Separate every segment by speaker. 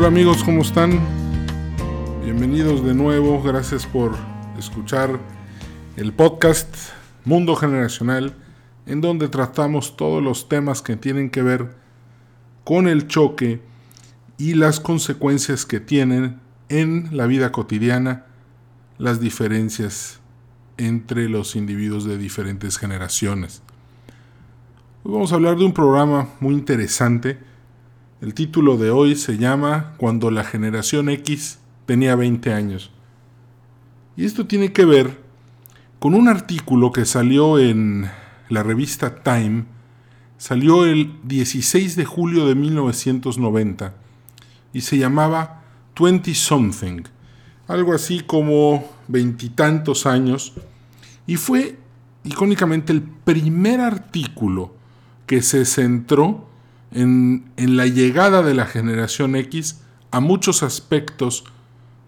Speaker 1: Hola amigos, ¿cómo están? Bienvenidos de nuevo, gracias por escuchar el podcast Mundo Generacional, en donde tratamos todos los temas que tienen que ver con el choque y las consecuencias que tienen en la vida cotidiana las diferencias entre los individuos de diferentes generaciones. Hoy vamos a hablar de un programa muy interesante. El título de hoy se llama Cuando la generación X tenía 20 años. Y esto tiene que ver con un artículo que salió en la revista Time, salió el 16 de julio de 1990 y se llamaba 20 Something, algo así como veintitantos años, y fue icónicamente el primer artículo que se centró en, la llegada de la generación X a muchos aspectos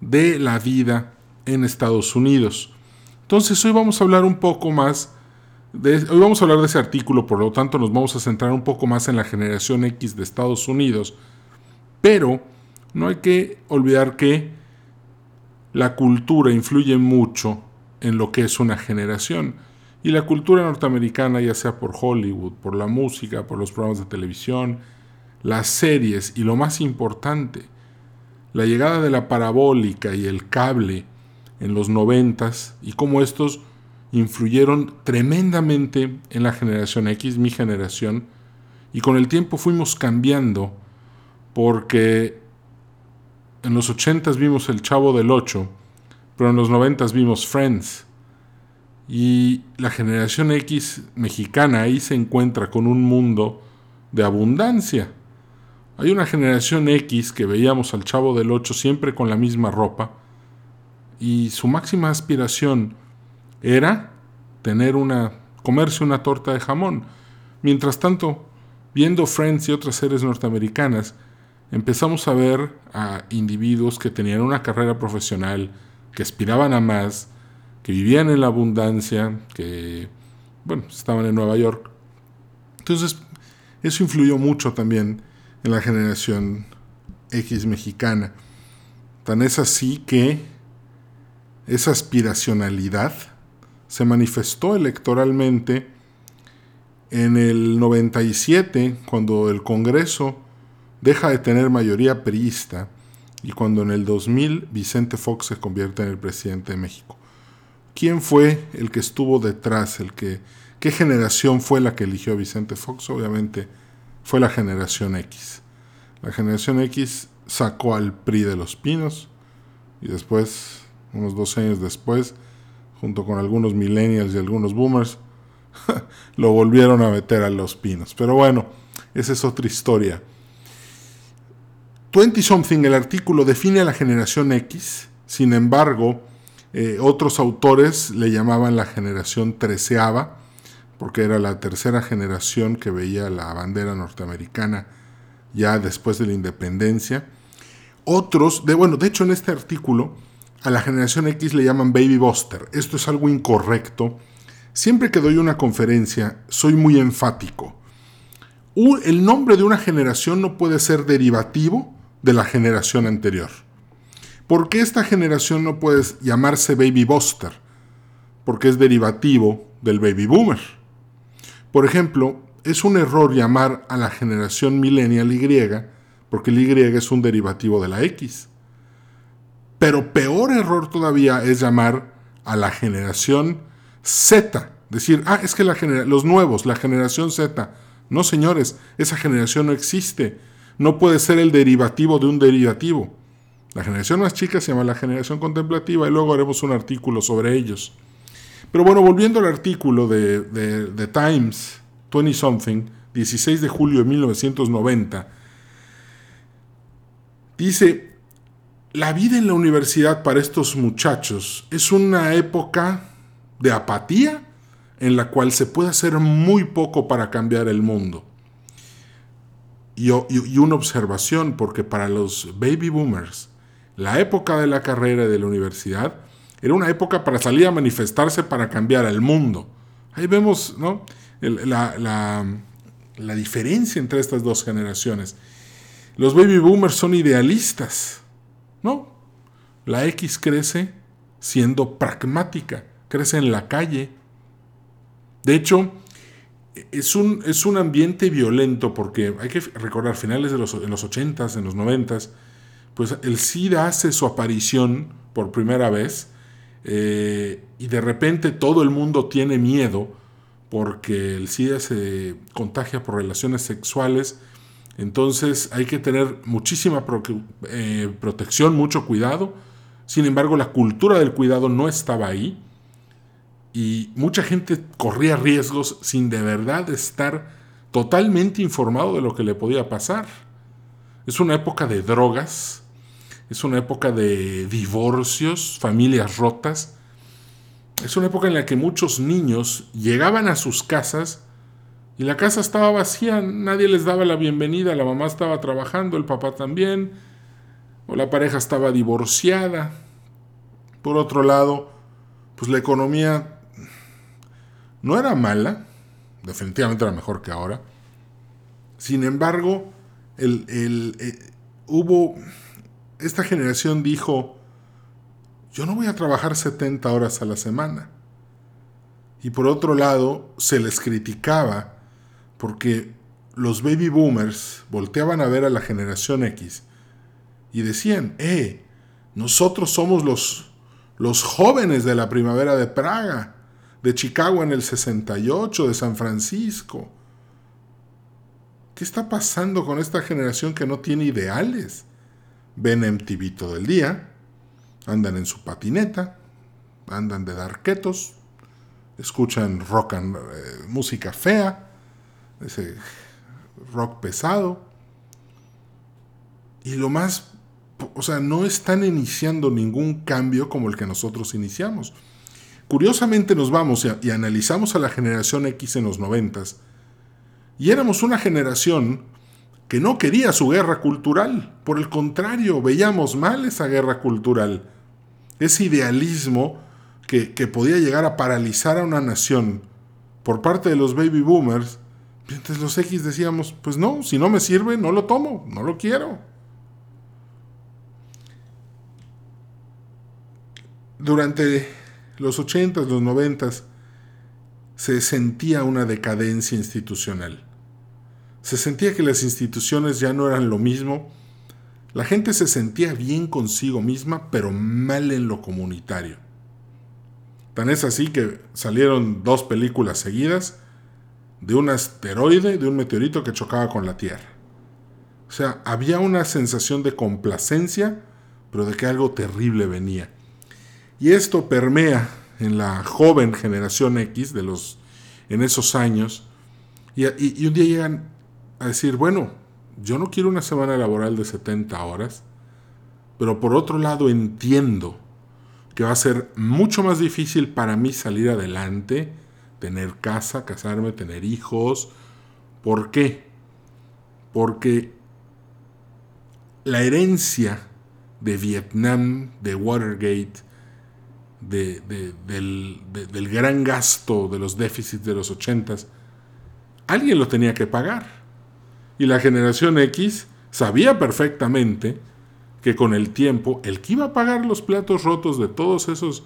Speaker 1: de la vida en Estados Unidos. Entonces hoy vamos a hablar un poco más, de, hoy vamos a hablar de ese artículo, por lo tanto nos vamos a centrar un poco más en la generación X de Estados Unidos, pero no hay que olvidar que la cultura influye mucho en lo que es una generación. Y la cultura norteamericana, ya sea por Hollywood, por la música, por los programas de televisión, las series y lo más importante, la llegada de la parabólica y el cable en los noventas y cómo estos influyeron tremendamente en la generación X, mi generación, y con el tiempo fuimos cambiando porque en los ochentas vimos El Chavo del Ocho, pero en los noventas vimos Friends y la generación X mexicana ahí se encuentra con un mundo de abundancia. Hay una generación X que veíamos al chavo del 8 siempre con la misma ropa y su máxima aspiración era tener una comerse una torta de jamón. Mientras tanto, viendo Friends y otras series norteamericanas, empezamos a ver a individuos que tenían una carrera profesional, que aspiraban a más, que vivían en la abundancia, que, bueno, estaban en Nueva York. Entonces, eso influyó mucho también en la generación X mexicana. Tan es así que esa aspiracionalidad se manifestó electoralmente en el 97, cuando el Congreso deja de tener mayoría priista y cuando en el 2000 Vicente Fox se convierte en el presidente de México. ¿Quién fue el que estuvo detrás? El que, ¿Qué generación fue la que eligió a Vicente Fox? Obviamente fue la generación X. La generación X sacó al PRI de los Pinos y después, unos dos años después, junto con algunos millennials y algunos boomers, lo volvieron a meter a los pinos. Pero bueno, esa es otra historia. 20 Something, el artículo, define a la generación X, sin embargo, eh, otros autores le llamaban la generación treceava, porque era la tercera generación que veía la bandera norteamericana ya después de la independencia. Otros, de, bueno, de hecho en este artículo, a la generación X le llaman baby buster. Esto es algo incorrecto. Siempre que doy una conferencia, soy muy enfático. El nombre de una generación no puede ser derivativo de la generación anterior. ¿Por qué esta generación no puede llamarse Baby Buster? Porque es derivativo del Baby Boomer. Por ejemplo, es un error llamar a la generación millennial Y, porque el Y es un derivativo de la X. Pero peor error todavía es llamar a la generación Z. Decir, ah, es que los nuevos, la generación Z. No, señores, esa generación no existe. No puede ser el derivativo de un derivativo. La generación más chica se llama la generación contemplativa y luego haremos un artículo sobre ellos. Pero bueno, volviendo al artículo de, The Times, 20 Something, 16 de julio de 1990, dice, la vida en la universidad para estos muchachos es una época de apatía en la cual se puede hacer muy poco para cambiar el mundo. y una observación, porque para los baby boomers, la época de la carrera de la universidad era una época para salir a manifestarse para cambiar al mundo. Ahí vemos la, diferencia entre estas dos generaciones. los baby boomers son idealistas. No, la X crece siendo pragmática, crece en la calle. De hecho, es un, es un ambiente violento porque hay que recordar, finales de los, en los 80s, en los 90s, pues el SIDA hace su aparición por primera vez eh, y de repente todo el mundo tiene miedo porque el SIDA se contagia por relaciones sexuales. Entonces hay que tener muchísima eh, protección, mucho cuidado. Sin embargo, la cultura del cuidado no estaba ahí y mucha gente corría riesgos sin de verdad estar totalmente informado de lo que le podía pasar. Es una época de drogas, es una época de divorcios, familias rotas. Es una época en la que muchos niños llegaban a sus casas y la casa estaba vacía, nadie les daba la bienvenida, la mamá estaba trabajando, el papá también, o la pareja estaba divorciada. Por otro lado, pues la economía no era mala, definitivamente era mejor que ahora. Sin embargo, el, eh, hubo, esta generación dijo, yo no voy a trabajar 70 horas a la semana. Y por otro lado, se les criticaba porque los baby boomers volteaban a ver a la generación X y decían, eh, nosotros somos los, los jóvenes de la primavera de Praga de Chicago en el 68, de San Francisco. ¿Qué está pasando con esta generación que no tiene ideales? Ven MTV todo el día, andan en su patineta, andan de darquetos, escuchan rock and, eh, música fea, ese rock pesado. Y lo más, o sea, no están iniciando ningún cambio como el que nosotros iniciamos. Curiosamente nos vamos y, analizamos a la generación X en los noventas, y éramos una generación que no quería su guerra cultural, por el contrario, veíamos mal esa guerra cultural, ese idealismo que, que podía llegar a paralizar a una nación por parte de los baby boomers, entonces los X decíamos, pues no, si no me sirve, no lo tomo, no lo quiero. Durante los 80 los 90 se sentía una decadencia institucional. Se sentía que las instituciones ya no eran lo mismo. La gente se sentía bien consigo misma, pero mal en lo comunitario. Tan es así que salieron dos películas seguidas de un asteroide, de un meteorito que chocaba con la Tierra. O sea, había una sensación de complacencia, pero de que algo terrible venía. Y esto permea en la joven generación X de los, en esos años. Y, un día llegan a decir, bueno, yo no quiero una semana laboral de 70 horas, pero por otro lado entiendo que va a ser mucho más difícil para mí salir adelante, tener casa, casarme, tener hijos. ¿Por qué? Porque la herencia de Vietnam, de Watergate, del, gran gasto de los déficits de los ochentas, alguien lo tenía que pagar. Y la generación X sabía perfectamente que con el tiempo el que iba a pagar los platos rotos de todos esos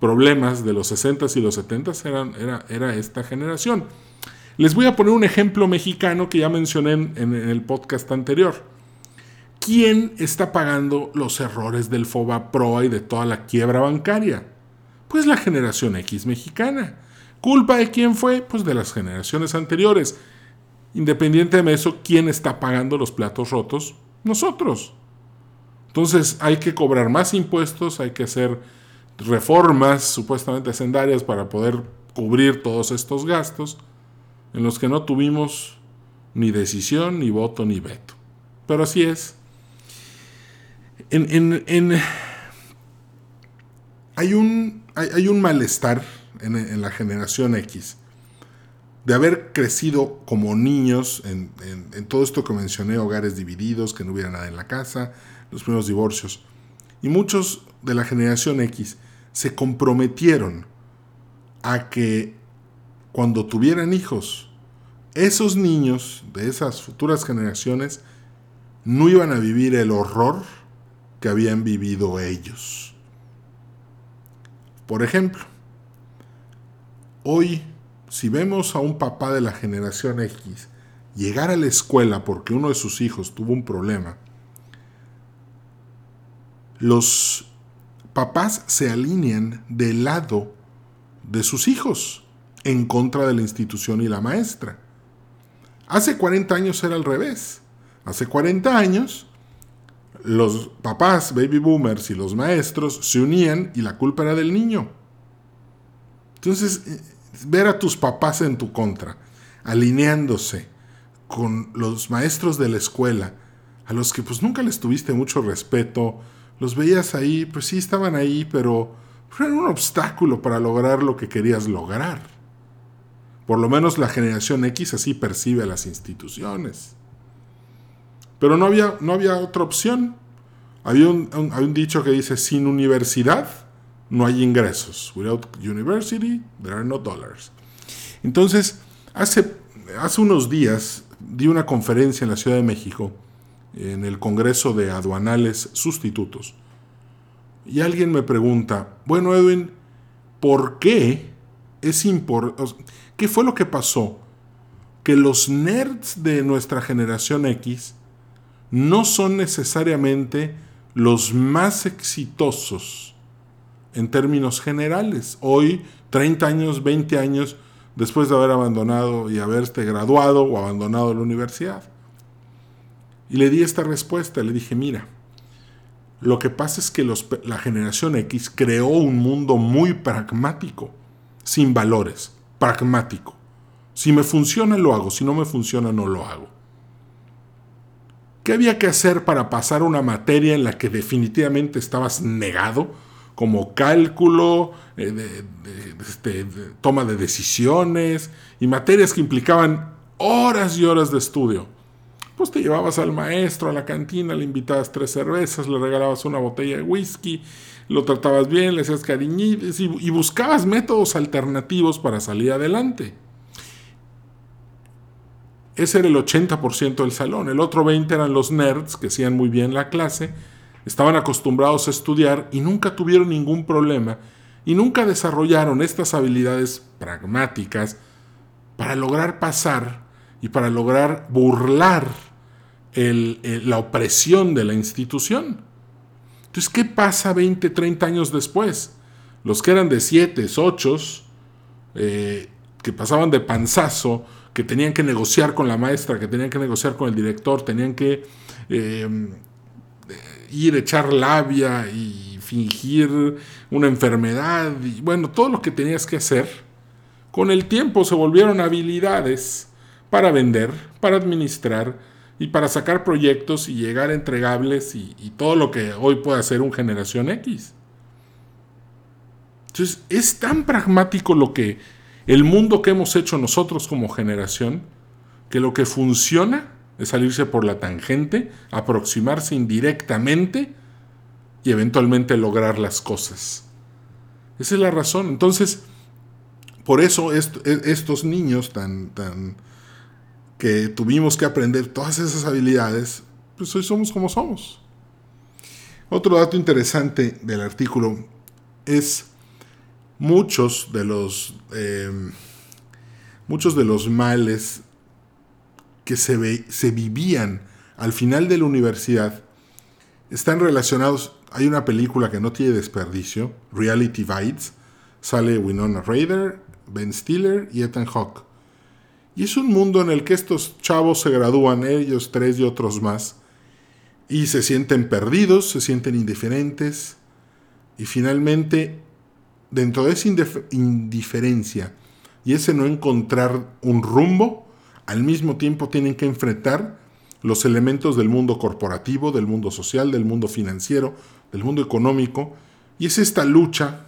Speaker 1: problemas de los 60s y los 70s eran, era, era, esta generación. Les voy a poner un ejemplo mexicano que ya mencioné en, en el podcast anterior. ¿Quién está pagando los errores del FOBA PROA y de toda la quiebra bancaria? Pues la generación X mexicana. ¿Culpa de quién fue? Pues de las generaciones anteriores. Independiente de eso, ¿quién está pagando los platos rotos? Nosotros. Entonces hay que cobrar más impuestos, hay que hacer reformas supuestamente hacendarias para poder cubrir todos estos gastos en los que no tuvimos ni decisión, ni voto, ni veto. Pero así es. En, en, hay un hay, un malestar en, la generación X de haber crecido como niños en, todo esto que mencioné, hogares divididos, que no hubiera nada en la casa, los primeros divorcios. Y muchos de la generación X se comprometieron a que cuando tuvieran hijos, esos niños de esas futuras generaciones no iban a vivir el horror que habían vivido ellos. Por ejemplo, hoy si vemos a un papá de la generación X llegar a la escuela porque uno de sus hijos tuvo un problema, los papás se alinean del lado de sus hijos en contra de la institución y la maestra. Hace 40 años era al revés. Hace 40 años los papás, baby boomers y los maestros se unían y la culpa era del niño. Entonces, ver a tus papás en tu contra, alineándose con los maestros de la escuela, a los que pues nunca les tuviste mucho respeto, los veías ahí, pues sí estaban ahí, pero eran un obstáculo para lograr lo que querías lograr. Por lo menos la generación X así percibe a las instituciones. Pero no había, no había otra opción. Había un, dicho que dice, sin universidad no hay ingresos. Without university, there are no dollars. Entonces, hace, hace unos días di una conferencia en la Ciudad de México, en el Congreso de Aduanales Sustitutos. Y alguien me pregunta, bueno Edwin, ¿por qué es importante? ¿Qué fue lo que pasó? Que los nerds de nuestra generación X no son necesariamente los más exitosos en términos generales. Hoy, 30 años, 20 años después de haber abandonado y haberte graduado o abandonado la universidad. Y le di esta respuesta, le dije, mira, lo que pasa es que la generación X creó un mundo muy pragmático, sin valores, pragmático. Si me funciona, lo hago, si no me funciona, no lo hago. ¿Qué había que hacer para pasar una materia en la que definitivamente estabas negado? Como cálculo, eh, este, toma de decisiones y materias que implicaban horas y horas de estudio. Pues te llevabas al maestro a la cantina, le invitabas tres cervezas, le regalabas una botella de whisky, lo tratabas bien, le hacías cariñitos y buscabas métodos alternativos para salir adelante. Ese era el 80% del salón. El otro 20% eran los nerds que hacían muy bien la clase, estaban acostumbrados a estudiar y nunca tuvieron ningún problema y nunca desarrollaron estas habilidades pragmáticas para lograr pasar y para lograr burlar la opresión de la institución. Entonces, ¿qué pasa 20, 30 años después? Los que eran de 7, 8, eh, que pasaban de panzazo, que tenían que negociar con la maestra, que tenían que negociar con el director, tenían que eh, ir a echar labia y fingir una enfermedad, y bueno, todo lo que tenías que hacer, con el tiempo se volvieron habilidades para vender, para administrar y para sacar proyectos y llegar entregables y, y todo lo que hoy puede hacer un generación X. Entonces, es tan pragmático lo que el mundo que hemos hecho nosotros como generación, que lo que funciona es salirse por la tangente, aproximarse indirectamente y eventualmente lograr las cosas. Esa es la razón. Entonces, por eso e, estos niños tan, tan que tuvimos que aprender todas esas habilidades, pues hoy somos como somos. Otro dato interesante del artículo es muchos de los, eh, muchos de los males que se, se vivían al final de la universidad están relacionados. Hay una película que no tiene desperdicio, Reality Bites. Sale Winona Ryder, Ben Stiller y Ethan Hawke. Y es un mundo en el que estos chavos se gradúan, ellos tres y otros más, y se sienten perdidos, se sienten indiferentes, y finalmente dentro de esa indiferencia y ese no encontrar un rumbo, al mismo tiempo tienen que enfrentar los elementos del mundo corporativo, del mundo social, del mundo financiero, del mundo económico, y es esta lucha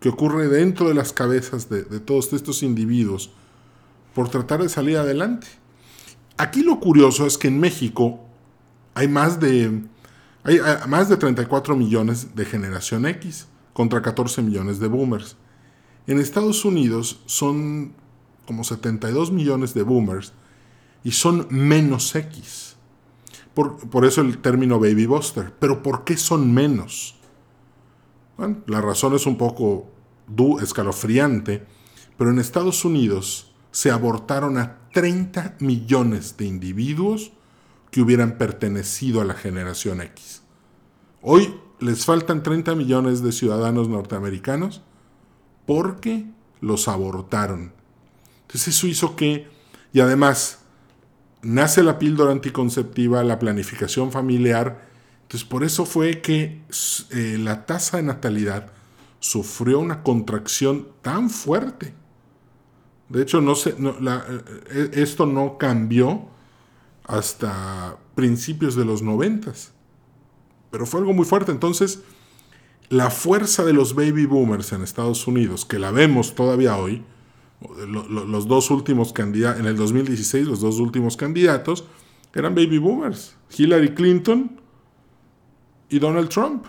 Speaker 1: que ocurre dentro de las cabezas de, todos estos individuos por tratar de salir adelante. Aquí lo curioso es que en México hay más de, hay más de 34 millones de generación X contra 14 millones de boomers. En Estados Unidos son como 72 millones de boomers y son menos X. Por, eso el término baby buster. Pero ¿por qué son menos? Bueno, la razón es un poco escalofriante, pero en Estados Unidos se abortaron a 30 millones de individuos que hubieran pertenecido a la generación X. Hoy les faltan 30 millones de ciudadanos norteamericanos porque los abortaron. Entonces eso hizo que, y además, nace la píldora anticonceptiva, la planificación familiar, entonces por eso fue que eh, la tasa de natalidad sufrió una contracción tan fuerte. De hecho, no se, eh, esto no cambió hasta principios de los noventas. Pero fue algo muy fuerte. Entonces, la fuerza de los baby boomers en Estados Unidos, que la vemos todavía hoy, los dos últimos candidatos, en el 2016, los dos últimos candidatos eran baby boomers, Hillary Clinton y Donald Trump.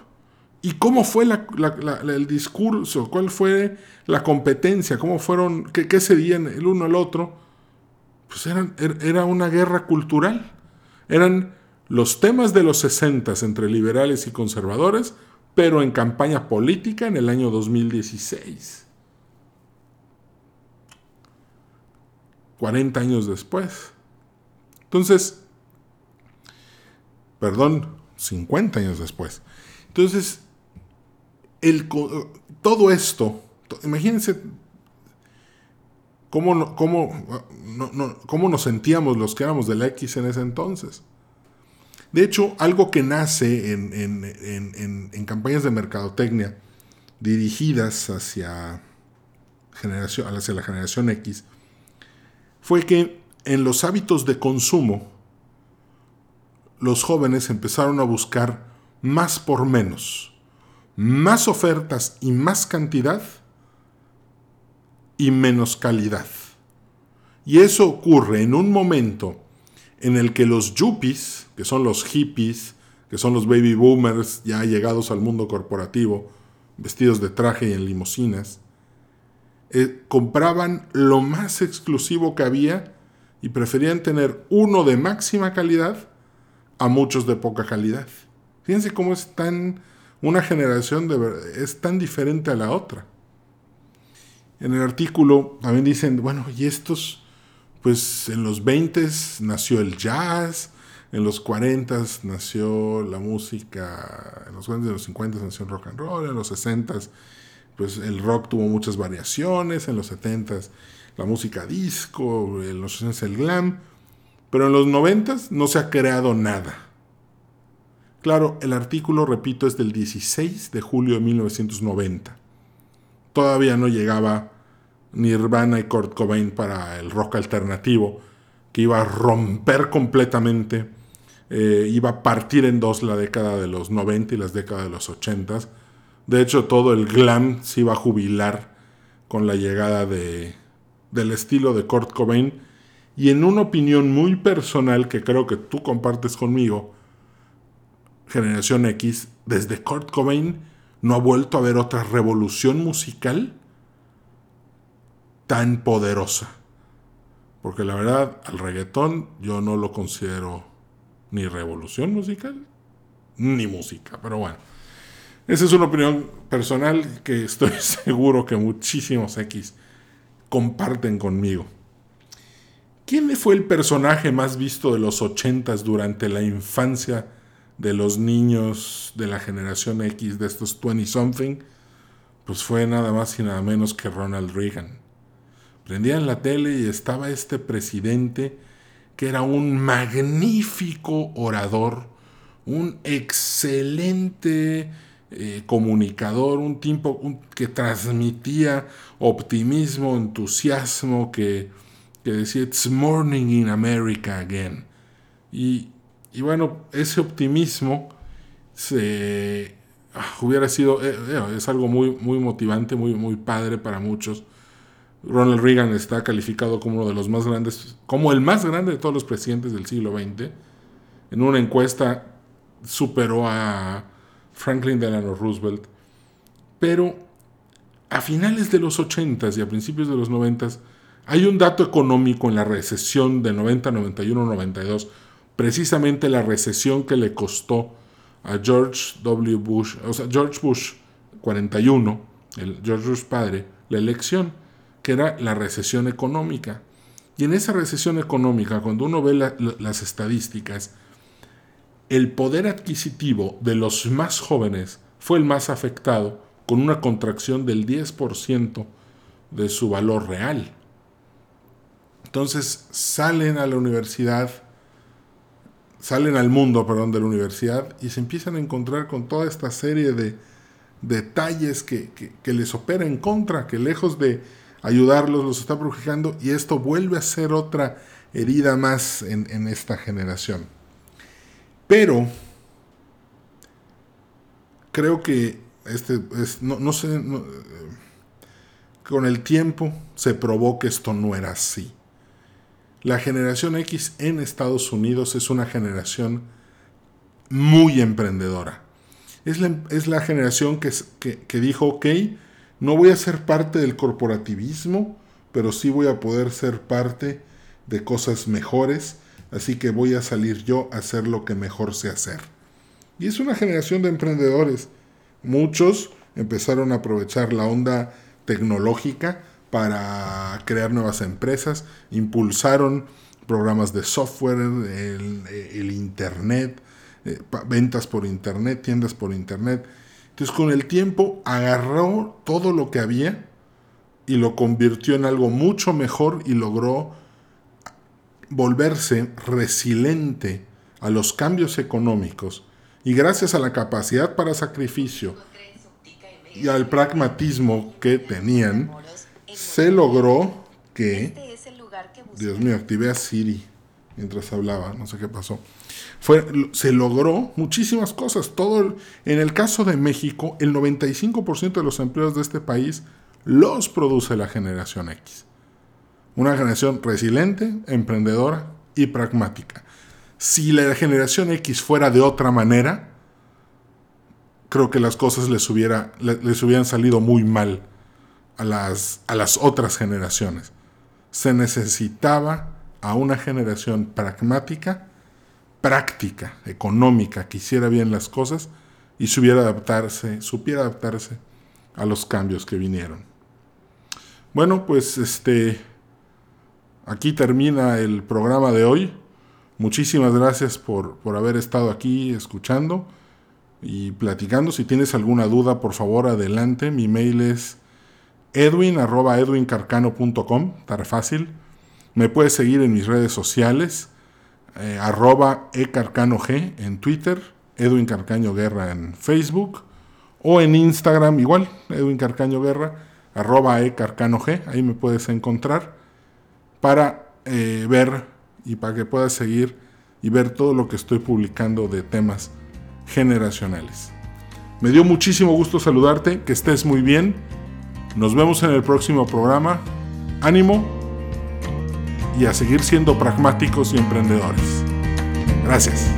Speaker 1: ¿Y cómo fue el discurso? ¿Cuál fue la competencia? ¿Cómo fueron? ¿Qué, qué cedían el uno al otro? Pues eran, er, era una guerra cultural. Eran los temas de los 60 entre liberales y conservadores, pero en campaña política en el año 2016. 40 años después. Entonces, perdón, 50 años después. Entonces, el, todo esto, imagínense cómo, cómo, cómo nos sentíamos los que éramos de X en ese entonces. De hecho, algo que nace en, campañas de mercadotecnia dirigidas hacia, generación, hacia la generación X fue que en los hábitos de consumo los jóvenes empezaron a buscar más por menos, más ofertas y más cantidad y menos calidad. Y eso ocurre en un momento en el que los yuppies, que son los hippies, que son los baby boomers ya llegados al mundo corporativo, vestidos de traje y en limusinas, eh, compraban lo más exclusivo que había y preferían tener uno de máxima calidad a muchos de poca calidad. Fíjense cómo es tan una generación de es tan diferente a la otra. En el artículo también dicen, bueno, y estos pues en los 20 nació el jazz, en los 40 nació la música, en los 40 y los 50 nació el rock and roll, en los 60 pues el rock tuvo muchas variaciones, en los 70 la música disco, en los 60 el glam, pero en los 90 no se ha creado nada. Claro, el artículo, repito, es del 16 de julio de 1990. Todavía no llegaba Nirvana y Kurt Cobain para el rock alternativo, que iba a romper completamente, eh, iba a partir en dos la década de los 90 y las décadas de los 80. De hecho, todo el glam se iba a jubilar con la llegada de, del estilo de Kurt Cobain. Y en una opinión muy personal que creo que tú compartes conmigo, Generación X, desde Kurt Cobain no ha vuelto a haber otra revolución musical tan poderosa. Porque la verdad, al reggaetón yo no lo considero ni revolución musical, ni música. Pero bueno, esa es una opinión personal que estoy seguro que muchísimos X comparten conmigo. ¿Quién fue el personaje más visto de los ochentas durante la infancia de los niños de la generación X, de estos 20 something? Pues fue nada más y nada menos que Ronald Reagan. Prendían la tele y estaba este presidente que era un magnífico orador, un excelente eh, comunicador, un tipo que transmitía optimismo, entusiasmo, que, decía, It's morning in America again. Y, bueno, ese optimismo se, ah, hubiera sido, eh, eh, es algo muy, muy motivante, muy, muy padre para muchos Ronald Reagan está calificado como uno de los más grandes, como el más grande de todos los presidentes del siglo XX. En una encuesta superó a Franklin Delano Roosevelt. Pero a finales de los 80s y a principios de los 90s hay un dato económico en la recesión de 90, 91, 92 precisamente la recesión que le costó a George W. Bush, o sea, George Bush 41, el George Bush padre, la elección, que era la recesión económica. Y en esa recesión económica, cuando uno ve las estadísticas, el poder adquisitivo de los más jóvenes fue el más afectado, con una contracción del 10% de su valor real. Entonces salen a la universidad, salen al mundo, perdón, de la universidad y se empiezan a encontrar con toda esta serie de detalles que, les opera en contra, que lejos de ayudarlos los está protegendo y esto vuelve a ser otra herida más en esta generación. Pero creo que este no, sé, eh, con el tiempo se probó que esto no era así. La generación X en Estados Unidos es una generación muy emprendedora. Es la, generación que, que dijo, ok, no voy a ser parte del corporativismo, pero sí voy a poder ser parte de cosas mejores así que voy a salir yo a hacer lo que mejor sé hacer. Y es una generación de emprendedores. Muchos empezaron a aprovechar la onda tecnológica para crear nuevas empresas, impulsaron programas de software, el, Internet, eh, ventas por Internet, tiendas por Internet. Entonces con el tiempo agarró todo lo que había y lo convirtió en algo mucho mejor y logró volverse resiliente a los cambios económicos y gracias a la capacidad para sacrificio y al pragmatismo que tenían, se logró que... Dios mío, activé a Siri mientras hablaba, no sé qué pasó. Fue, se logró muchísimas cosas. Todo en el caso de México, el 95% de los empleos de este país los produce la generación X. Una generación resiliente, emprendedora y pragmática. Si la generación X fuera de otra manera, creo que las cosas les, hubiera, les hubieran salido muy mal a las, a las otras generaciones. Se necesitaba a una generación pragmática, práctica, económica, que hiciera bien las cosas y supiera adaptarse, supiera adaptarse a los cambios que vinieron. Bueno, pues este aquí termina el programa de hoy. Muchísimas gracias por, haber estado aquí escuchando y platicando. Si tienes alguna duda, por favor, adelante. Mi mail es edwin fácil. Me puedes seguir en mis redes sociales, eh, arroba ecarcano g en Twitter, Edwin Carcaño Guerra en Facebook o en Instagram igual, Edwin Carcaño Guerra, arroba ecarcano g, ahí me puedes encontrar para eh, ver y para que puedas seguir y ver todo lo que estoy publicando de temas generacionales. Me dio muchísimo gusto saludarte, que estés muy bien. Nos vemos en el próximo programa. Ánimo y a seguir siendo pragmáticos y emprendedores. Gracias.